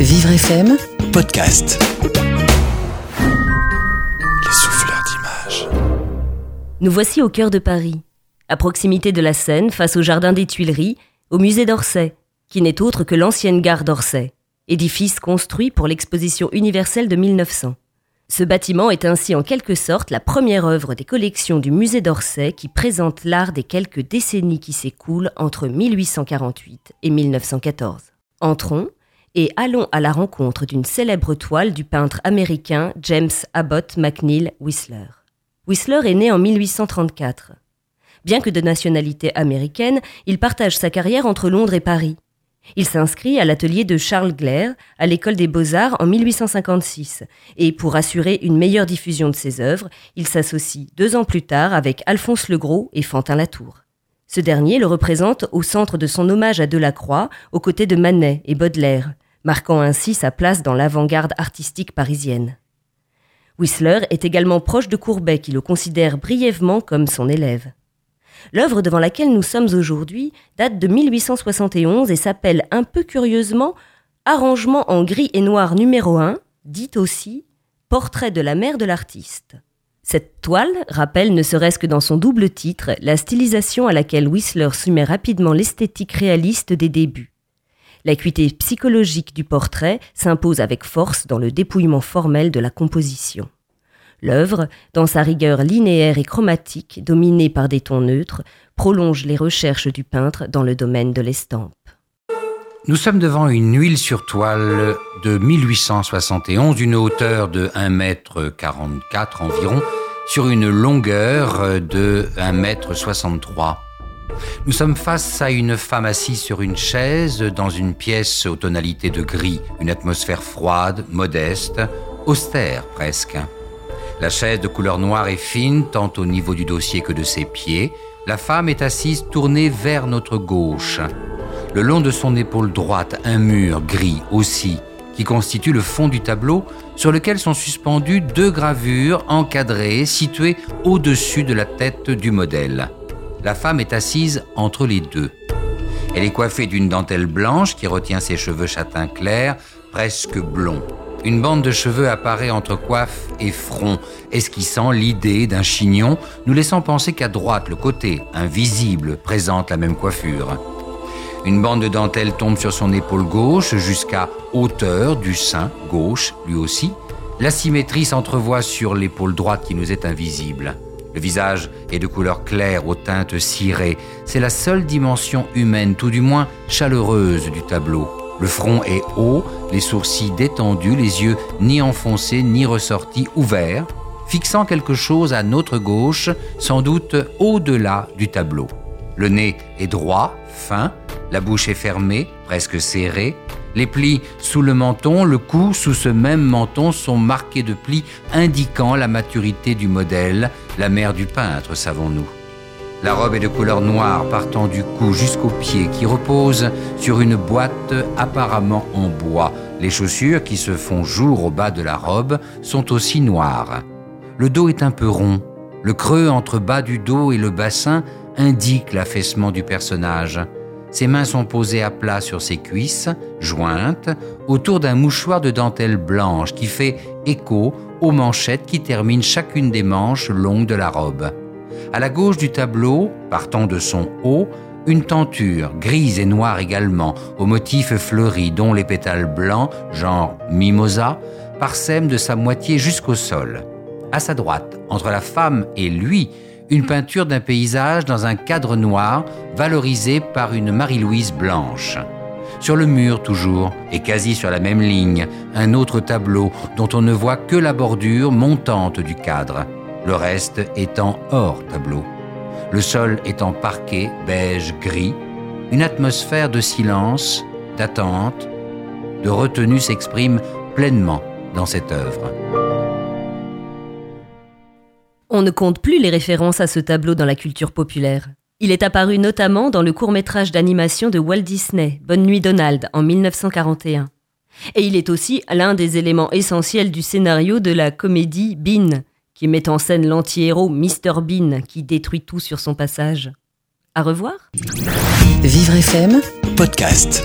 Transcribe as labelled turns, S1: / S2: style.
S1: Vivre FM Podcast. Les souffleurs d'images.
S2: Nous voici au cœur de Paris, à proximité de la Seine, face au jardin des Tuileries, au musée d'Orsay, qui n'est autre que l'ancienne gare d'Orsay, édifice construit pour l'exposition universelle de 1900. Ce bâtiment est ainsi en quelque sorte la première œuvre des collections du musée d'Orsay qui présente l'art des quelques décennies qui s'écoulent entre 1848 et 1914. Entrons et allons à la rencontre d'une célèbre toile du peintre américain James Abbott McNeill Whistler. Whistler est né en 1834. Bien que de nationalité américaine, il partage sa carrière entre Londres et Paris. Il s'inscrit à l'atelier de Charles Glaire à l'école des beaux-arts en 1856 et pour assurer une meilleure diffusion de ses œuvres, il s'associe deux ans plus tard avec Alphonse Legros et Fantin Latour. Ce dernier le représente au centre de son hommage à Delacroix aux côtés de Manet et Baudelaire, marquant ainsi sa place dans l'avant-garde artistique parisienne. Whistler est également proche de Courbet qui le considère brièvement comme son élève. L'œuvre devant laquelle nous sommes aujourd'hui date de 1871 et s'appelle un peu curieusement Arrangement en gris et noir numéro 1, dit aussi Portrait de la mère de l'artiste. Cette toile rappelle, ne serait-ce que dans son double titre, la stylisation à laquelle Whistler soumet rapidement l'esthétique réaliste des débuts. L'acuité psychologique du portrait s'impose avec force dans le dépouillement formel de la composition. L'œuvre, dans sa rigueur linéaire et chromatique, dominée par des tons neutres, prolonge les recherches du peintre dans le domaine de l'estampe.
S3: Nous sommes devant une huile sur toile de 1871 d'une hauteur de 1m44 environ sur une longueur de 1m63. Nous sommes face à une femme assise sur une chaise dans une pièce aux tonalités de gris, une atmosphère froide, modeste, austère presque. La chaise de couleur noire est fine tant au niveau du dossier que de ses pieds. La femme est assise tournée vers notre gauche. Le long de son épaule droite, un mur gris aussi, qui constitue le fond du tableau, sur lequel sont suspendues deux gravures encadrées situées au-dessus de la tête du modèle. La femme est assise entre les deux. Elle est coiffée d'une dentelle blanche qui retient ses cheveux châtain clair, presque blonds. Une bande de cheveux apparaît entre coiffe et front, esquissant l'idée d'un chignon, nous laissant penser qu'à droite, le côté, invisible, présente la même coiffure. Une bande de dentelle tombe sur son épaule gauche jusqu'à hauteur du sein gauche, lui aussi. La symétrie s'entrevoit sur l'épaule droite qui nous est invisible. Le visage est de couleur claire aux teintes cirées. C'est la seule dimension humaine, tout du moins chaleureuse du tableau. Le front est haut, les sourcils détendus, les yeux ni enfoncés ni ressortis, ouverts, fixant quelque chose à notre gauche, sans doute au-delà du tableau. Le nez est droit, fin, la bouche est fermée, presque serrée, les plis sous le menton, le cou sous ce même menton sont marqués de plis indiquant la maturité du modèle, la mère du peintre, savons-nous. La robe est de couleur noire partant du cou jusqu'aux pieds qui repose sur une boîte apparemment en bois. Les chaussures qui se font jour au bas de la robe sont aussi noires. Le dos est un peu rond. Le creux entre bas du dos et le bassin indique l'affaissement du personnage. Ses mains sont posées à plat sur ses cuisses, jointes, autour d'un mouchoir de dentelle blanche qui fait écho aux manchettes qui terminent chacune des manches longues de la robe. À la gauche du tableau, partant de son haut, une tenture, grise et noire également, au motif fleuri dont les pétales blancs, genre mimosa, parsèment de sa moitié jusqu'au sol. À sa droite, entre la femme et lui, une peinture d'un paysage dans un cadre noir, valorisé par une Marie-Louise blanche. Sur le mur toujours, et quasi sur la même ligne, un autre tableau dont on ne voit que la bordure montante du cadre, le reste étant hors tableau. Le sol étant parquet, beige, gris, une atmosphère de silence, d'attente, de retenue s'exprime pleinement dans cette œuvre.
S2: On ne compte plus les références à ce tableau dans la culture populaire. Il est apparu notamment dans le court-métrage d'animation de Walt Disney, Bonne nuit Donald, en 1941. Et il est aussi l'un des éléments essentiels du scénario de la comédie Bean, qui met en scène l'anti-héros Mr. Bean qui détruit tout sur son passage. À revoir?
S1: Vivre FM, podcast.